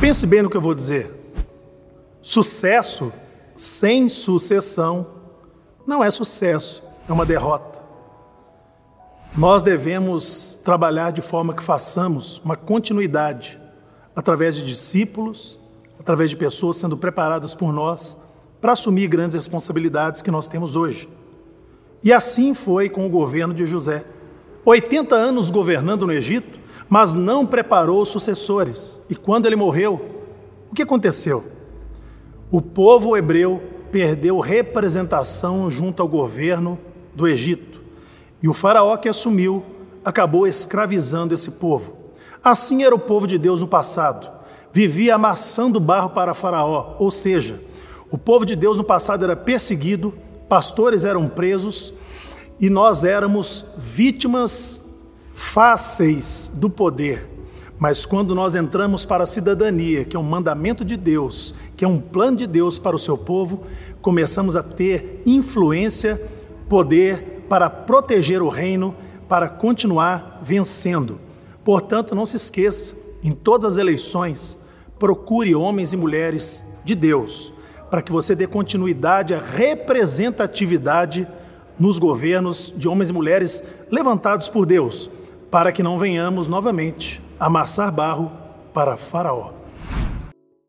Pense bem no que eu vou dizer. Sucesso sem sucessão não é sucesso, é uma derrota. Nós devemos trabalhar de forma que façamos uma continuidade através de discípulos, através de pessoas sendo preparadas por nós para assumir grandes responsabilidades que nós temos hoje. E assim foi com o governo de José. 80 anos governando no Egito, mas não preparou sucessores. E quando ele morreu, o que aconteceu? O povo hebreu perdeu representação junto ao governo do Egito. E o faraó que assumiu acabou escravizando esse povo. Assim era o povo de Deus no passado. Vivia amassando barro para Faraó, ou seja, o povo de Deus no passado era perseguido, pastores eram presos e nós éramos vítimas fáceis do poder. Mas quando nós entramos para a cidadania, que é um mandamento de Deus, que é um plano de Deus para o seu povo, começamos a ter influência, poder para proteger o reino, para continuar vencendo. Portanto, não se esqueça, em todas as eleições, procure homens e mulheres de Deus, para que você dê continuidade à representatividade nos governos de homens e mulheres levantados por Deus, para que não venhamos novamente amassar barro para Faraó.